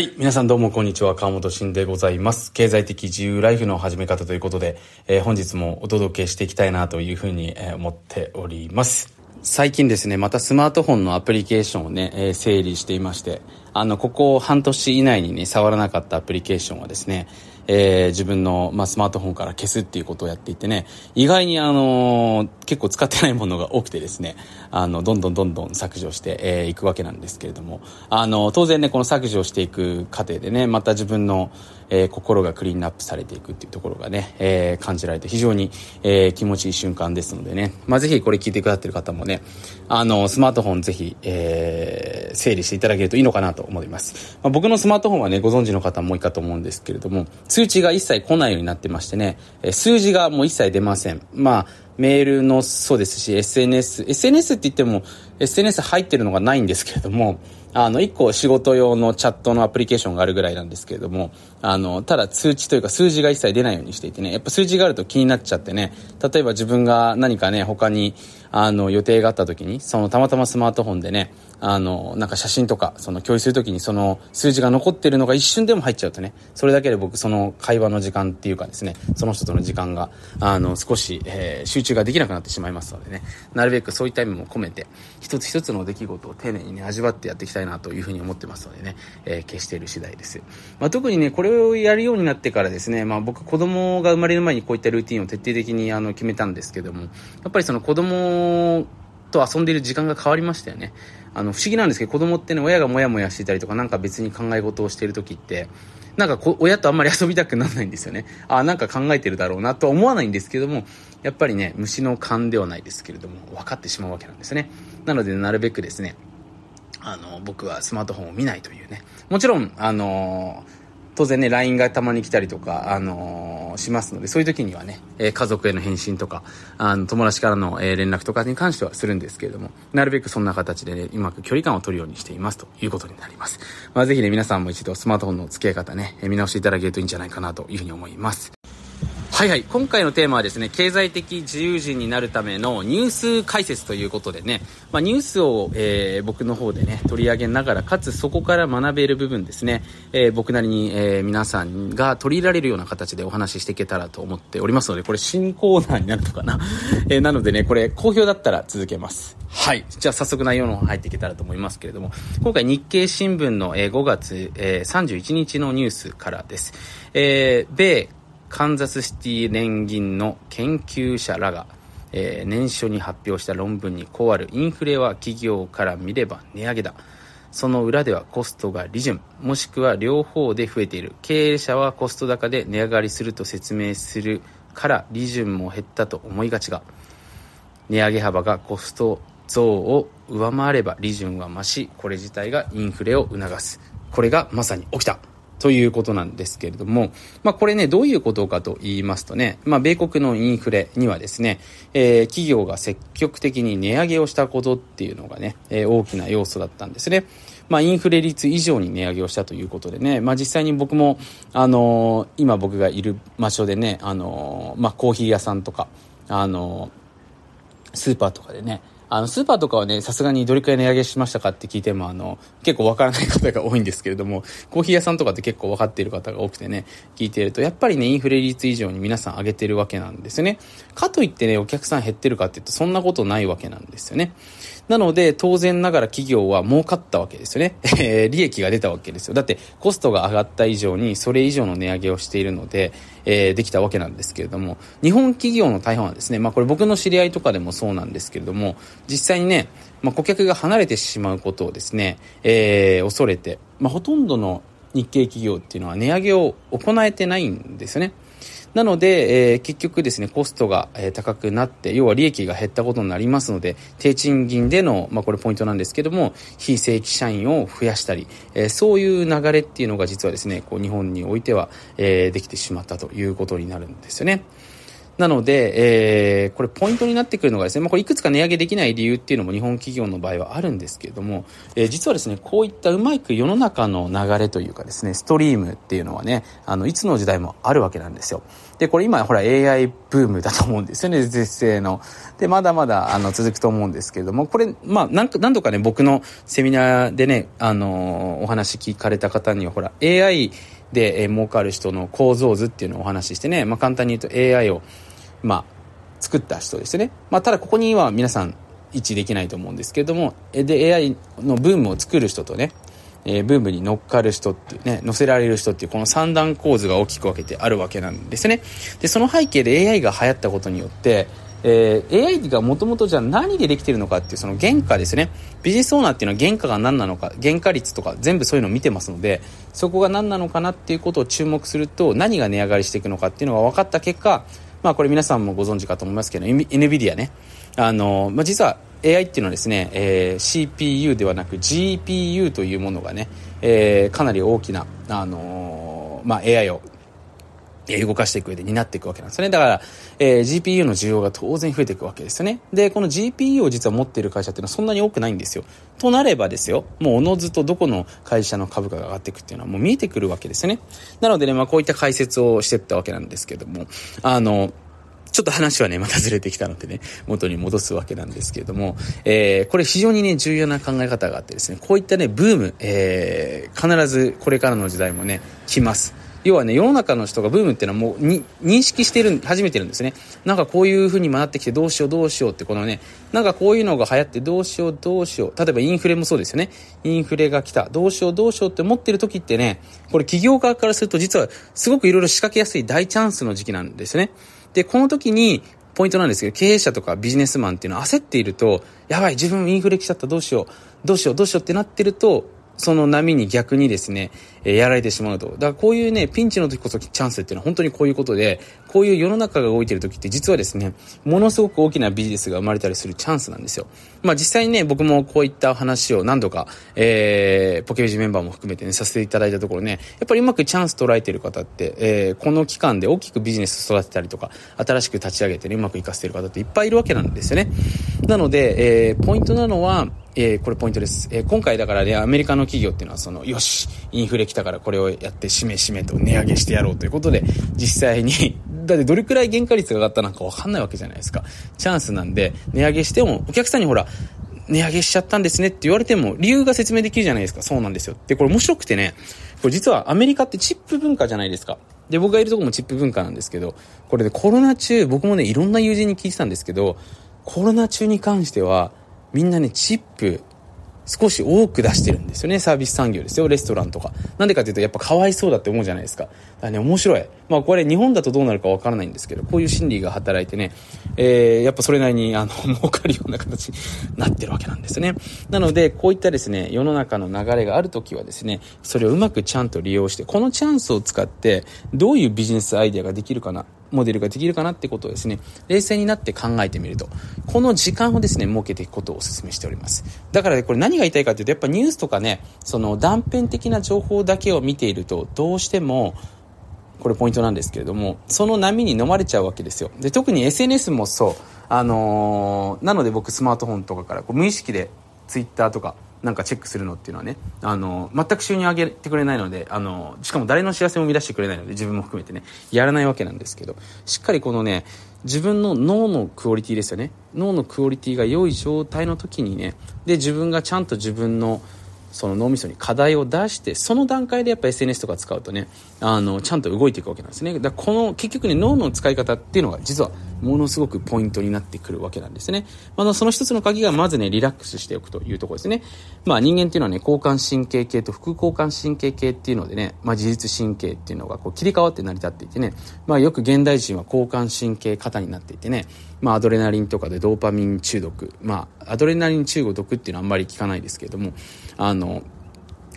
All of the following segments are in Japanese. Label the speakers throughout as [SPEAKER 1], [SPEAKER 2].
[SPEAKER 1] はい。皆さんどうもこんにちは。川本慎でございます。経済的自由ライフの始め方ということで、えー、本日もお届けしていきたいなというふうに、え、思っております。最近ですね、またスマートフォンのアプリケーションをね、えー、整理していまして、あの、ここ半年以内にね、触らなかったアプリケーションはですね、えー、自分の、まあ、スマートフォンから消すっていうことをやっていてね、意外にあのー、結構使ってないものが多くてですね、あの、どんどんどんどん削除してい、えー、くわけなんですけれども、あの、当然ね、この削除していく過程でね、また自分の、えー、心がクリーンアップされていくっていうところがね、えー、感じられて非常に、えー、気持ちいい瞬間ですのでね、まあ、ぜひこれ聞いてくださってる方もね、あの、スマートフォンぜひ、えー、整理していただけるといいのかなと思います。まあ、僕のスマートフォンはね、ご存知の方も多いかと思うんですけれども、通知が一切来ないようになってましてね、数字がもう一切出ません。まあ、メールのそうですし、SNS、SNS って言っても、SNS 入ってるのがないんですけれども、あの、一個仕事用のチャットのアプリケーションがあるぐらいなんですけれども、あの、ただ通知というか数字が一切出ないようにしていてね、やっぱ数字があると気になっちゃってね、例えば自分が何かね、他に、あの、予定があった時に、そのたまたまスマートフォンでね、あの、なんか写真とか、その共有するときにその数字が残ってるのが一瞬でも入っちゃうとね、それだけで僕その会話の時間っていうかですね、その人との時間が、あの、少し、えー、集中ができなくなってしまいますのでね、なるべくそういった意味も込めて、一つ一つの出来事を丁寧にね、味わってやっていきたいなというふうに思ってますのでね、えー、決している次第です。まあ、特にね、これをやるようになってからですね、まあ僕子供が生まれる前にこういったルーティンを徹底的にあの決めたんですけども、やっぱりその子供と遊んでいる時間が変わりましたよね。あの、不思議なんですけど、子供ってね、親がモヤモヤしてたりとか、なんか別に考え事をしてる時って、なんかこ親とあんまり遊びたくならないんですよね。あなんか考えてるだろうなとは思わないんですけども、やっぱりね、虫の勘ではないですけれども、分かってしまうわけなんですね。なので、なるべくですね、あの、僕はスマートフォンを見ないというね。もちろん、あの当然ね、LINE がたまに来たりとか、あの、しますので、そういう時にはね、え、家族への返信とか、あの、友達からの、え、連絡とかに関してはするんですけれども、なるべくそんな形でね、うまく距離感を取るようにしていますということになります。まあ、ぜひね、皆さんも一度スマートフォンの付き合い方ね、え見直していただけるといいんじゃないかなというふうに思います。はいはい。今回のテーマはですね、経済的自由人になるためのニュース解説ということでね、まあ、ニュースを、えー、僕の方でね、取り上げながら、かつそこから学べる部分ですね、えー、僕なりに、えー、皆さんが取り入れられるような形でお話ししていけたらと思っておりますので、これ新コーナーになるのかな。えー、なのでね、これ好評だったら続けます。はい。じゃあ早速内容の方入っていけたらと思いますけれども、今回日経新聞の、えー、5月、えー、31日のニュースからです。えー、米カンザスシティ連銀の研究者らが、えー、年初に発表した論文にこうあるインフレは企業から見れば値上げだ。その裏ではコストが利潤もしくは両方で増えている経営者はコスト高で値上がりすると説明するから利潤も減ったと思いがちが。値上げ幅がコスト増を上回れば利潤は増しこれ自体がインフレを促す。これがまさに起きた。ということなんですけれども、まあこれね、どういうことかと言いますとね、まあ米国のインフレにはですね、えー、企業が積極的に値上げをしたことっていうのがね、えー、大きな要素だったんですね。まあインフレ率以上に値上げをしたということでね、まあ実際に僕も、あのー、今僕がいる場所でね、あのー、まあコーヒー屋さんとか、あのー、スーパーとかでね、あの、スーパーとかはね、さすがにどれくらい値上げしましたかって聞いても、あの、結構わからない方が多いんですけれども、コーヒー屋さんとかって結構分かっている方が多くてね、聞いていると、やっぱりね、インフレ率以上に皆さん上げてるわけなんですよね。かといってね、お客さん減ってるかって言うと、そんなことないわけなんですよね。なので、当然ながら企業は儲かったわけですよね。え利益が出たわけですよ。だって、コストが上がった以上に、それ以上の値上げをしているので、えー、できたわけなんですけれども、日本企業の大半はですね、まあこれ僕の知り合いとかでもそうなんですけれども、実際にね、まあ顧客が離れてしまうことをですね、えー、恐れて、まあほとんどの日系企業っていうのは値上げを行えてないんですよね。なので、えー、結局ですね、コストが、えー、高くなって、要は利益が減ったことになりますので、低賃金での、まあこれポイントなんですけども、非正規社員を増やしたり、えー、そういう流れっていうのが実はですね、こう日本においては、えー、できてしまったということになるんですよね。なので、えー、これポイントになってくるのがですね、まあ、これいくつか値上げできない理由っていうのも日本企業の場合はあるんですけれども、えー、実はですね、こういったうまく世の中の流れというかですね、ストリームっていうのはね、あの、いつの時代もあるわけなんですよ。で、これ今ほら AI ブームだと思うんですよね、絶世の。で、まだまだあの続くと思うんですけれども、これ、まあ、何度かね、僕のセミナーでね、あの、お話聞かれた方には、ほら、AI で、えー、儲かる人の構造図っていうのをお話ししてね、まあ、簡単に言うと AI を、まあ、作った人ですね。まあ、ただここには皆さん一致できないと思うんですけれども、で、AI のブームを作る人とね、えー、ブームに乗っかる人ってね、乗せられる人っていうこの三段構図が大きく分けてあるわけなんですね。で、その背景で AI が流行ったことによって、えー、AI がもともとじゃあ何でできてるのかっていうその原価ですね。ビジネスオーナーっていうのは原価が何なのか、原価率とか全部そういうのを見てますので、そこが何なのかなっていうことを注目すると何が値上がりしていくのかっていうのが分かった結果、まあこれ皆さんもご存知かと思いますけど、NVIDIA ね。あの、まあ実は AI っていうのはですね、えー、CPU ではなく GPU というものがね、えー、かなり大きな、あのー、まあ、AI を動かしていく上で担っていくわけなんですね。だから、えー、GPU の需要が当然増えていくわけですよね。で、この GPU を実は持っている会社っていうのはそんなに多くないんですよ。となればですよ、もうおのずとどこの会社の株価が上がっていくっていうのはもう見えてくるわけですよね。なのでね、まあこういった解説をしていったわけなんですけども、あの、ちょっと話はね、またずれてきたのでね、元に戻すわけなんですけれども、えー、これ非常にね、重要な考え方があってですね、こういったね、ブーム、えー、必ずこれからの時代もね、来ます。要はね、世の中の人がブームっていうのはもうに認識してる、始めてるんですね。なんかこういう風に回ってきてどうしようどうしようってこのね、なんかこういうのが流行ってどうしようどうしよう。例えばインフレもそうですよね。インフレが来た。どうしようどうしようって思ってる時ってね、これ企業側からすると実はすごくいろいろ仕掛けやすい大チャンスの時期なんですね。で、この時に、ポイントなんですけど、経営者とかビジネスマンっていうのは焦っていると、やばい、自分インフレ来ちゃった、どうしよう、どうしよう、どうしようってなってると、その波に逆にですね、えー、やられてしまうと。だからこういうね、ピンチの時こそチャンスっていうのは本当にこういうことで、こういう世の中が動いてる時って実はですね、ものすごく大きなビジネスが生まれたりするチャンスなんですよ。まあ実際にね、僕もこういった話を何度か、えー、ポケビジメンバーも含めてね、させていただいたところね、やっぱりうまくチャンス捉えてる方って、えー、この期間で大きくビジネス育てたりとか、新しく立ち上げてね、うまくいかせてる方っていっぱいいるわけなんですよね。なので、えー、ポイントなのは、えー、これポイントです。えー、今回だからね、アメリカの企業っていうのは、その、よし、インフレ来たからこれをやって、しめしめと値上げしてやろうということで、実際に だってどれくらい原価率が上がったのかわかんないわけじゃないですか。チャンスなんで、値上げしても、お客さんにほら、値上げしちゃったんですねって言われても、理由が説明できるじゃないですか。そうなんですよ。で、これ面白くてね、これ実はアメリカってチップ文化じゃないですか。で、僕がいるとこもチップ文化なんですけど、これでコロナ中、僕もね、いろんな友人に聞いてたんですけど、コロナ中に関しては、みんなね、チップ少し多く出してるんですよね、サービス産業ですよ、レストランとか。なんでかっていうと、やっぱかわいそうだって思うじゃないですか。だからね、面白い。まあこれ日本だとどうなるかわからないんですけど、こういう心理が働いてね、えー、やっぱそれなりに、あの、儲かるような形になってるわけなんですね。なので、こういったですね、世の中の流れがあるときはですね、それをうまくちゃんと利用して、このチャンスを使って、どういうビジネスアイデアができるかな、モデルができるかなってことをですね、冷静になって考えてみると、この時間をですね、設けていくことをお勧めしております。だから、これ何が言いたいかというと、やっぱニュースとかね、その断片的な情報だけを見ていると、どうしても、これポイントなんですけれども、その波に飲まれちゃうわけですよ。で、特に SNS もそう。あのー、なので僕スマートフォンとかからこう無意識で Twitter とかなんかチェックするのっていうのはね、あの、全く収入上げてくれないので、あの、しかも誰の幸せも生み出してくれないので、自分も含めてね、やらないわけなんですけど、しっかりこのね、自分の脳のクオリティですよね。脳のクオリティが良い状態の時にね、で、自分がちゃんと自分の、その脳みそに課題を出してその段階でやっぱ SNS とか使うとねあのちゃんと動いていくわけなんですね。だこの結局ね脳の使い方っていうのが実はものすごくポイントになってくるわけなんですね、まあ、その一つの鍵がまずねリラックスしておくというところですね。まあ人間っていうのはね交感神経系と副交感神経系っていうのでね、まあ、自律神経っていうのがこう切り替わって成り立っていてね、まあ、よく現代人は交感神経過多になっていてね。まあ、アドレナリンとかでドーパミン中毒、まあ、アドレナリン中毒っていうのはあんまり聞かないですけれども、あの、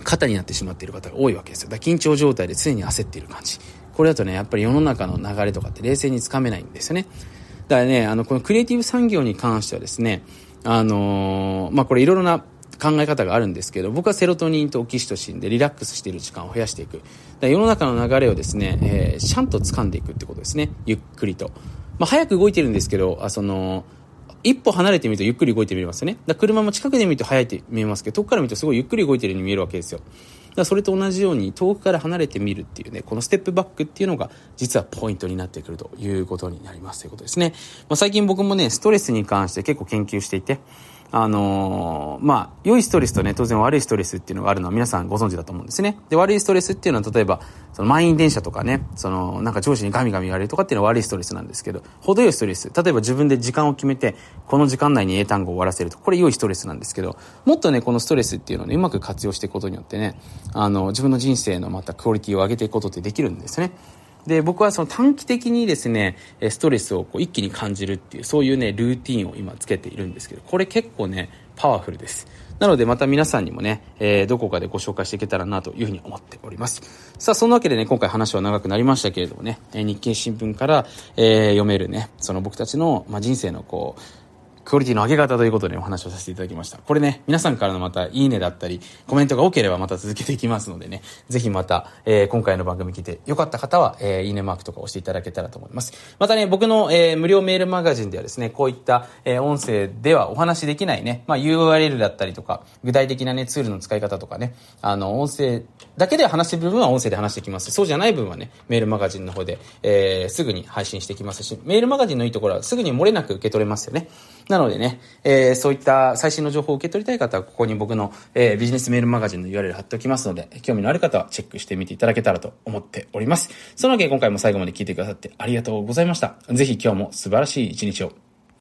[SPEAKER 1] 肩になってしまっている方が多いわけですよ。だ緊張状態で常に焦っている感じ。これだとね、やっぱり世の中の流れとかって冷静につかめないんですよね。だからね、あの、このクリエイティブ産業に関してはですね、あのー、まあ、これいろいろな考え方があるんですけど、僕はセロトニンとオキシトシンでリラックスしている時間を増やしていく。世の中の流れをですね、えー、ちゃんと掴んでいくってことですね。ゆっくりと。まあ、早く動いてるんですけど、あその、一歩離れてみるとゆっくり動いてみますよね。だ車も近くで見ると速いって見えますけど、遠くから見るとすごいゆっくり動いてるように見えるわけですよ。だからそれと同じように遠くから離れてみるっていうね、このステップバックっていうのが実はポイントになってくるということになりますということですね。まあ、最近僕もね、ストレスに関して結構研究していて、あのー、まあ、良いストレスとね、当然悪いストレスっていうのがあるのは皆さんご存知だと思うんですね。で、悪いストレスっていうのは例えば、その満員電車とかね、その、なんか上司にガミガミ言われるとかっていうのは悪いストレスなんですけど、程よいストレス。例えば自分で時間を決めて、この時間内に英単語を終わらせると、これ良いストレスなんですけど、もっとね、このストレスっていうのをね、うまく活用していくことによってね、あの、自分の人生のまたクオリティを上げていくことってできるんですね。で、僕はその短期的にですね、ストレスをこう一気に感じるっていう、そういうね、ルーティンを今つけているんですけど、これ結構ね、パワフルです。なのでまた皆さんにもね、えー、どこかでご紹介していけたらなというふうに思っております。さあ、そんなわけでね、今回話は長くなりましたけれどもね、日経新聞から、えー、読めるね、その僕たちの、まあ、人生のこう、クオリティの上げ方ということでお話をさせていただきました。これね、皆さんからのまたいいねだったり、コメントが多ければまた続けていきますのでね、ぜひまた、えー、今回の番組聞いてよかった方は、えー、いいねマークとか押していただけたらと思います。またね、僕の、えー、無料メールマガジンではですね、こういった、え、音声ではお話できないね、まあ URL だったりとか、具体的なね、ツールの使い方とかね、あの、音声だけで話してる部分は音声で話してきます。そうじゃない部分はね、メールマガジンの方で、え、すぐに配信してきますし、メールマガジンのいいところはすぐに漏れなく受け取れますよね。なのでね、えー、そういった最新の情報を受け取りたい方は、ここに僕の、えー、ビジネスメールマガジンの URL 貼っておきますので、興味のある方はチェックしてみていただけたらと思っております。そのわけで今回も最後まで聞いてくださってありがとうございました。ぜひ今日も素晴らしい一日を。